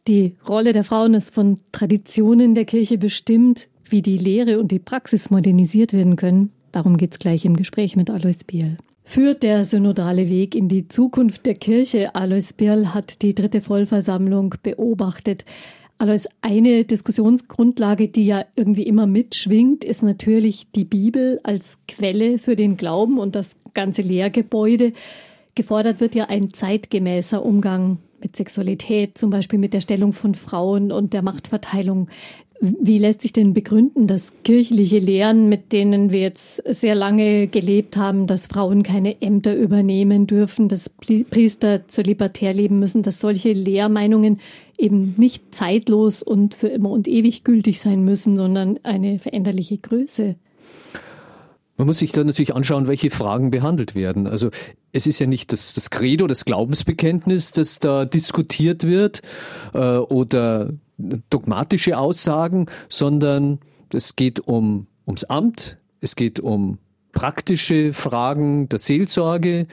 Die Rolle der Frauen ist von Traditionen der Kirche bestimmt, wie die Lehre und die Praxis modernisiert werden können. Darum geht es gleich im Gespräch mit Alois Biel. Führt der synodale Weg in die Zukunft der Kirche? Alois Birl hat die dritte Vollversammlung beobachtet. Also eine Diskussionsgrundlage, die ja irgendwie immer mitschwingt, ist natürlich die Bibel als Quelle für den Glauben und das ganze Lehrgebäude. Gefordert wird ja ein zeitgemäßer Umgang mit Sexualität, zum Beispiel mit der Stellung von Frauen und der Machtverteilung. Wie lässt sich denn begründen, dass kirchliche Lehren, mit denen wir jetzt sehr lange gelebt haben, dass Frauen keine Ämter übernehmen dürfen, dass Priester zölibatär leben müssen, dass solche Lehrmeinungen eben nicht zeitlos und für immer und ewig gültig sein müssen, sondern eine veränderliche Größe. Man muss sich da natürlich anschauen, welche Fragen behandelt werden. Also es ist ja nicht das, das Credo, das Glaubensbekenntnis, das da diskutiert wird äh, oder dogmatische Aussagen, sondern es geht um, ums Amt, es geht um praktische Fragen der Seelsorge,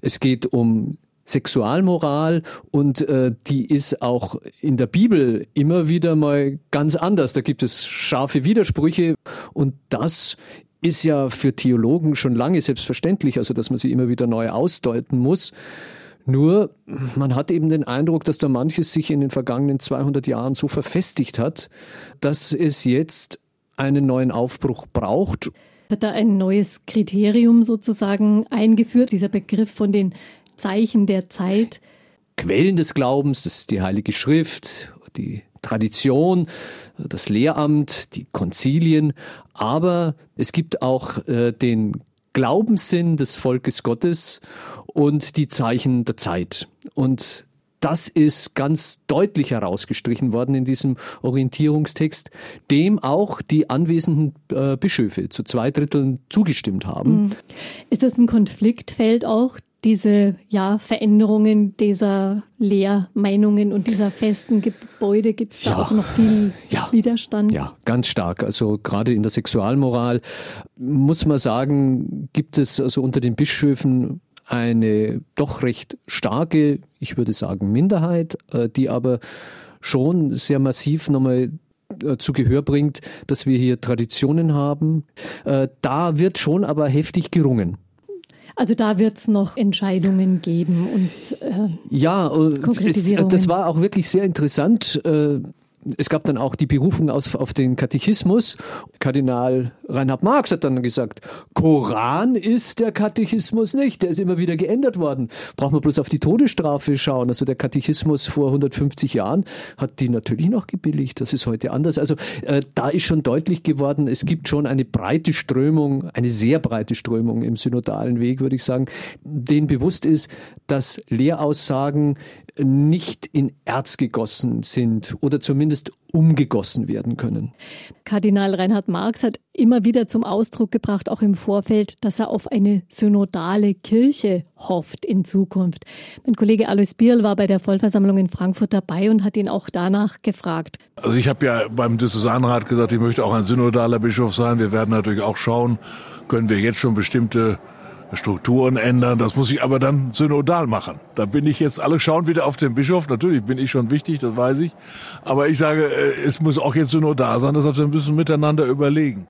es geht um Sexualmoral und äh, die ist auch in der Bibel immer wieder mal ganz anders. Da gibt es scharfe Widersprüche und das ist ja für Theologen schon lange selbstverständlich, also dass man sie immer wieder neu ausdeuten muss. Nur, man hat eben den Eindruck, dass da manches sich in den vergangenen 200 Jahren so verfestigt hat, dass es jetzt einen neuen Aufbruch braucht. Wird da ein neues Kriterium sozusagen eingeführt, dieser Begriff von den Zeichen der Zeit? Quellen des Glaubens, das ist die Heilige Schrift, die Tradition, das Lehramt, die Konzilien, aber es gibt auch äh, den Glaubenssinn des Volkes Gottes und die Zeichen der Zeit. Und das ist ganz deutlich herausgestrichen worden in diesem Orientierungstext, dem auch die anwesenden äh, Bischöfe zu zwei Dritteln zugestimmt haben. Mhm. Ist das ein Konfliktfeld auch, diese ja, Veränderungen dieser Lehrmeinungen und dieser festen Gebäude? Gibt es da ja, auch noch viel ja, Widerstand? Ja, ganz stark. Also gerade in der Sexualmoral muss man sagen, gibt es also unter den Bischöfen eine doch recht starke, ich würde sagen, Minderheit, äh, die aber schon sehr massiv nochmal äh, zu Gehör bringt, dass wir hier Traditionen haben. Äh, da wird schon aber heftig gerungen. Also da wird es noch Entscheidungen geben und äh, ja, das war auch wirklich sehr interessant. Äh, es gab dann auch die Berufung aus, auf den Katechismus. Kardinal Reinhard Marx hat dann gesagt, Koran ist der Katechismus nicht. Der ist immer wieder geändert worden. Braucht man bloß auf die Todesstrafe schauen. Also der Katechismus vor 150 Jahren hat die natürlich noch gebilligt. Das ist heute anders. Also äh, da ist schon deutlich geworden, es gibt schon eine breite Strömung, eine sehr breite Strömung im synodalen Weg, würde ich sagen, denen bewusst ist, dass Lehraussagen nicht in Erz gegossen sind oder zumindest umgegossen werden können. Kardinal Reinhard Marx hat immer wieder zum Ausdruck gebracht, auch im Vorfeld, dass er auf eine synodale Kirche hofft in Zukunft. Mein Kollege Alois Bierl war bei der Vollversammlung in Frankfurt dabei und hat ihn auch danach gefragt. Also ich habe ja beim Diözesanrat gesagt, ich möchte auch ein synodaler Bischof sein. Wir werden natürlich auch schauen, können wir jetzt schon bestimmte Strukturen ändern. Das muss ich aber dann synodal machen. Da bin ich jetzt, alle schauen wieder auf den Bischof. Natürlich bin ich schon wichtig, das weiß ich. Aber ich sage, äh, es muss auch jetzt synodal sein. Das heißt, wir müssen miteinander überlegen.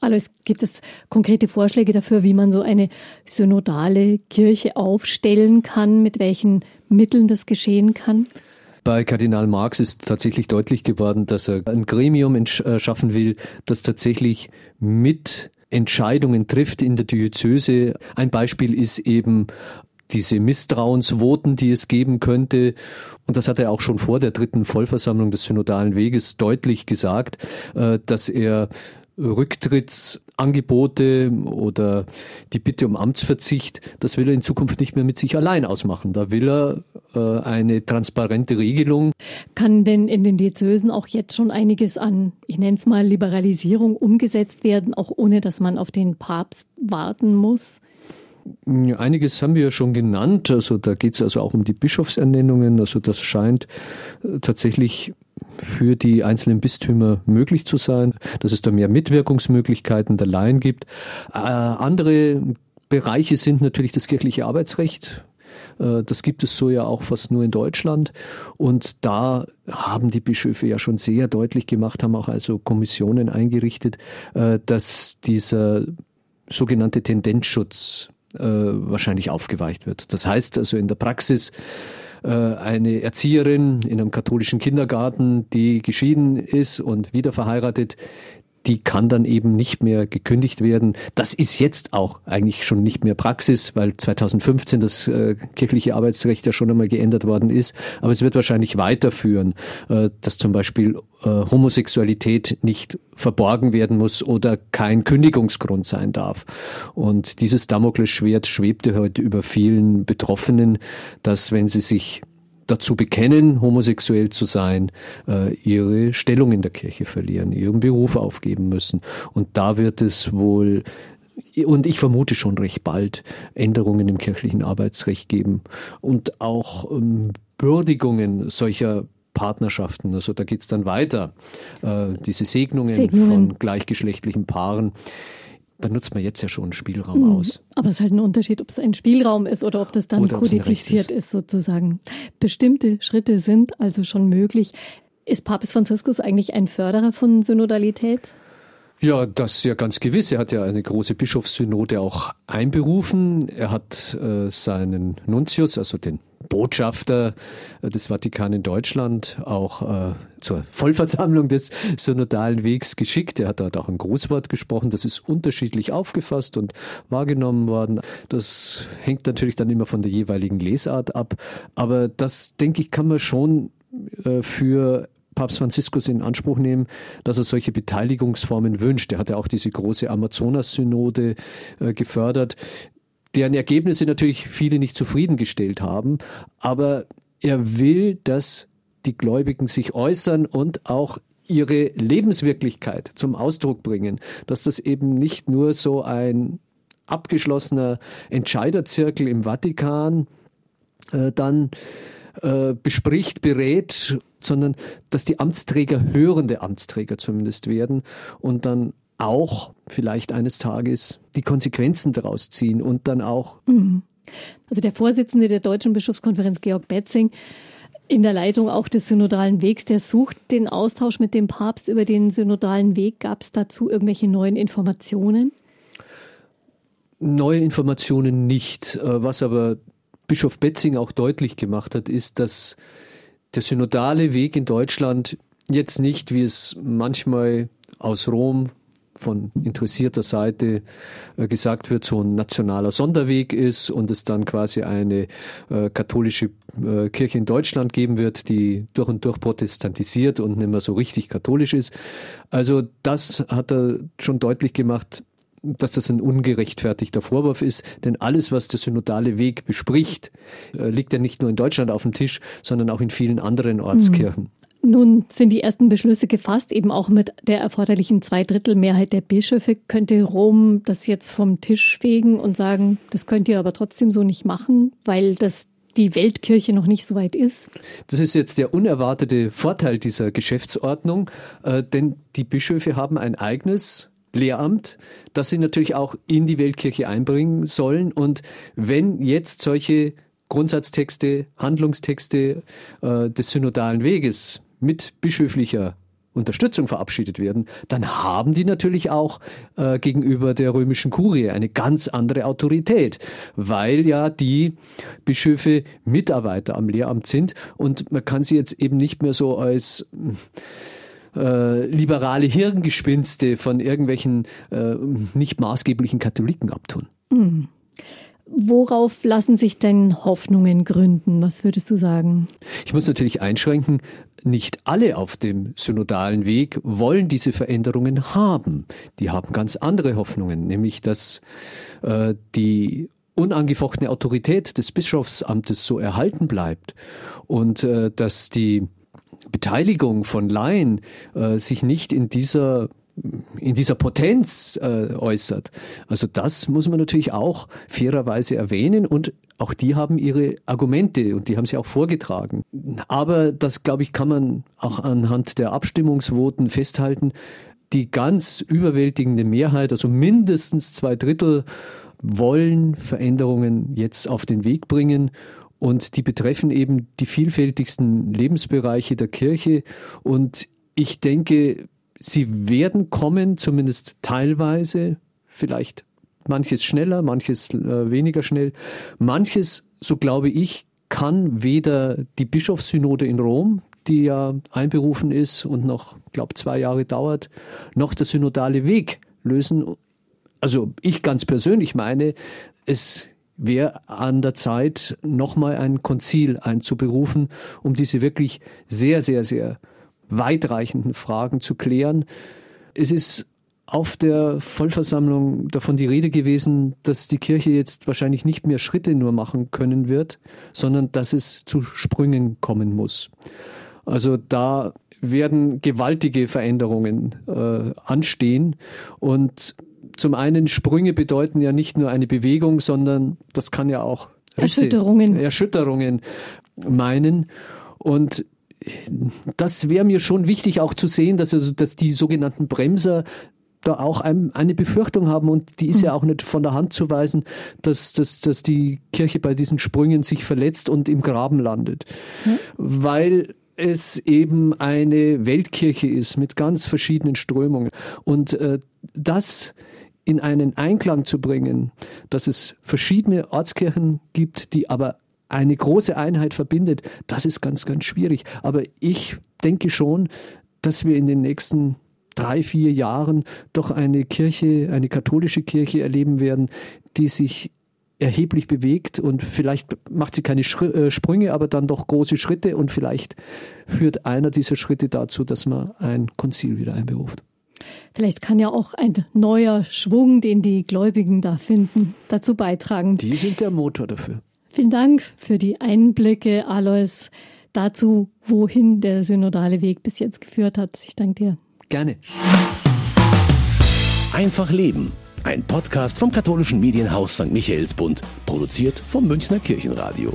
Alois, gibt es konkrete Vorschläge dafür, wie man so eine synodale Kirche aufstellen kann, mit welchen Mitteln das geschehen kann? Bei Kardinal Marx ist tatsächlich deutlich geworden, dass er ein Gremium äh, schaffen will, das tatsächlich mit Entscheidungen trifft in der Diözese. Ein Beispiel ist eben diese Misstrauensvoten, die es geben könnte. Und das hat er auch schon vor der dritten Vollversammlung des Synodalen Weges deutlich gesagt, äh, dass er Rücktrittsangebote oder die Bitte um Amtsverzicht, das will er in Zukunft nicht mehr mit sich allein ausmachen. Da will er äh, eine transparente Regelung. Kann denn in den Diözesen auch jetzt schon einiges an, ich nenne es mal Liberalisierung umgesetzt werden, auch ohne dass man auf den Papst warten muss? Einiges haben wir ja schon genannt. Also da geht es also auch um die Bischofsernennungen. Also das scheint äh, tatsächlich für die einzelnen Bistümer möglich zu sein, dass es da mehr Mitwirkungsmöglichkeiten der Laien gibt. Äh, andere Bereiche sind natürlich das kirchliche Arbeitsrecht. Äh, das gibt es so ja auch fast nur in Deutschland. Und da haben die Bischöfe ja schon sehr deutlich gemacht, haben auch also Kommissionen eingerichtet, äh, dass dieser sogenannte Tendenzschutz äh, wahrscheinlich aufgeweicht wird. Das heißt also in der Praxis, eine Erzieherin in einem katholischen Kindergarten, die geschieden ist und wieder verheiratet, die kann dann eben nicht mehr gekündigt werden. Das ist jetzt auch eigentlich schon nicht mehr Praxis, weil 2015 das äh, kirchliche Arbeitsrecht ja schon einmal geändert worden ist. Aber es wird wahrscheinlich weiterführen, äh, dass zum Beispiel äh, Homosexualität nicht verborgen werden muss oder kein Kündigungsgrund sein darf. Und dieses Damoklesschwert schwebte heute über vielen Betroffenen, dass wenn sie sich dazu bekennen, homosexuell zu sein, äh, ihre Stellung in der Kirche verlieren, ihren Beruf aufgeben müssen. Und da wird es wohl und ich vermute schon recht bald Änderungen im kirchlichen Arbeitsrecht geben und auch ähm, Bürdigungen solcher Partnerschaften. Also da geht es dann weiter. Äh, diese Segnungen, Segnungen, von gleichgeschlechtlichen Paaren da nutzt man jetzt ja schon einen Spielraum mhm. aus. Aber es ist halt ein Unterschied, ob es ein Spielraum ist oder ob das dann oder kodifiziert ist. ist, sozusagen. Bestimmte Schritte sind also schon möglich. Ist Papst Franziskus eigentlich ein Förderer von Synodalität? Ja, das ja ganz gewiss. Er hat ja eine große Bischofssynode auch einberufen. Er hat äh, seinen Nuntius, also den Botschafter des Vatikan in Deutschland, auch äh, zur Vollversammlung des synodalen Wegs geschickt. Er hat dort auch ein Grußwort gesprochen. Das ist unterschiedlich aufgefasst und wahrgenommen worden. Das hängt natürlich dann immer von der jeweiligen Lesart ab. Aber das, denke ich, kann man schon äh, für Papst Franziskus in Anspruch nehmen, dass er solche Beteiligungsformen wünscht. Er hat ja auch diese große Amazonas-Synode äh, gefördert, deren Ergebnisse natürlich viele nicht zufriedengestellt haben. Aber er will, dass die Gläubigen sich äußern und auch ihre Lebenswirklichkeit zum Ausdruck bringen, dass das eben nicht nur so ein abgeschlossener Entscheiderzirkel im Vatikan äh, dann äh, bespricht, berät, sondern dass die Amtsträger hörende Amtsträger zumindest werden und dann auch vielleicht eines Tages die Konsequenzen daraus ziehen und dann auch. Mhm. Also der Vorsitzende der Deutschen Bischofskonferenz, Georg Betzing, in der Leitung auch des synodalen Wegs, der sucht den Austausch mit dem Papst über den synodalen Weg. Gab es dazu irgendwelche neuen Informationen? Neue Informationen nicht. Äh, was aber Bischof Betzing auch deutlich gemacht hat, ist, dass der synodale Weg in Deutschland jetzt nicht, wie es manchmal aus Rom von interessierter Seite äh, gesagt wird, so ein nationaler Sonderweg ist und es dann quasi eine äh, katholische äh, Kirche in Deutschland geben wird, die durch und durch protestantisiert und nicht mehr so richtig katholisch ist. Also das hat er schon deutlich gemacht, dass das ein ungerechtfertigter Vorwurf ist, denn alles, was der synodale Weg bespricht, liegt ja nicht nur in Deutschland auf dem Tisch, sondern auch in vielen anderen Ortskirchen. Mhm. Nun sind die ersten Beschlüsse gefasst, eben auch mit der erforderlichen Zweidrittelmehrheit der Bischöfe. Könnte Rom das jetzt vom Tisch fegen und sagen, das könnt ihr aber trotzdem so nicht machen, weil das die Weltkirche noch nicht so weit ist? Das ist jetzt der unerwartete Vorteil dieser Geschäftsordnung, äh, denn die Bischöfe haben ein eigenes Lehramt, das sie natürlich auch in die Weltkirche einbringen sollen. Und wenn jetzt solche Grundsatztexte, Handlungstexte äh, des synodalen Weges mit bischöflicher Unterstützung verabschiedet werden, dann haben die natürlich auch äh, gegenüber der römischen Kurie eine ganz andere Autorität, weil ja die Bischöfe Mitarbeiter am Lehramt sind und man kann sie jetzt eben nicht mehr so als äh, liberale Hirngespinste von irgendwelchen äh, nicht maßgeblichen Katholiken abtun. Mhm. Worauf lassen sich denn Hoffnungen gründen? Was würdest du sagen? Ich muss natürlich einschränken, nicht alle auf dem synodalen Weg wollen diese Veränderungen haben. Die haben ganz andere Hoffnungen, nämlich dass äh, die unangefochtene Autorität des Bischofsamtes so erhalten bleibt und äh, dass die Beteiligung von Laien äh, sich nicht in dieser in dieser Potenz äh, äußert. Also das muss man natürlich auch fairerweise erwähnen und auch die haben ihre Argumente und die haben sie auch vorgetragen. Aber das, glaube ich, kann man auch anhand der Abstimmungsvoten festhalten. Die ganz überwältigende Mehrheit, also mindestens zwei Drittel, wollen Veränderungen jetzt auf den Weg bringen und die betreffen eben die vielfältigsten Lebensbereiche der Kirche. Und ich denke, sie werden kommen, zumindest teilweise, vielleicht manches schneller, manches äh, weniger schnell. Manches, so glaube ich, kann weder die Bischofssynode in Rom, die ja einberufen ist und noch, glaube zwei Jahre dauert, noch der synodale Weg lösen. Also ich ganz persönlich meine, es wäre an der Zeit, nochmal ein Konzil einzuberufen, um diese wirklich sehr, sehr, sehr weitreichenden Fragen zu klären. Es ist auf der Vollversammlung davon die Rede gewesen, dass die Kirche jetzt wahrscheinlich nicht mehr Schritte nur machen können wird, sondern dass es zu Sprüngen kommen muss. Also da werden gewaltige Veränderungen äh, anstehen und zum einen Sprünge bedeuten ja nicht nur eine Bewegung, sondern das kann ja auch Risse, Erschütterungen. Erschütterungen meinen. Und das wäre mir schon wichtig auch zu sehen, dass, also, dass die sogenannten Bremser da auch ein, eine Befürchtung haben und die ist ja auch nicht von der Hand zu weisen, dass, dass, dass die Kirche bei diesen Sprüngen sich verletzt und im Graben landet. Hm. Weil es eben eine Weltkirche ist mit ganz verschiedenen Strömungen. Und äh, das in einen Einklang zu bringen, dass es verschiedene Ortskirchen gibt, die aber eine große Einheit verbindet, das ist ganz, ganz schwierig. Aber ich denke schon, dass wir in den nächsten drei, vier Jahren doch eine Kirche, eine katholische Kirche erleben werden, die sich erheblich bewegt und vielleicht macht sie keine äh, Sprünge, aber dann doch große Schritte und vielleicht führt einer dieser Schritte dazu, dass man ein Konzil wieder einberuft. Vielleicht kann ja auch ein neuer Schwung, den die Gläubigen da finden, dazu beitragen. Die sind der Motor dafür. Vielen Dank für die Einblicke, Alois, dazu, wohin der synodale Weg bis jetzt geführt hat. Ich danke dir. Gerne. Einfach Leben. Ein Podcast vom katholischen Medienhaus St. Michaelsbund, produziert vom Münchner Kirchenradio.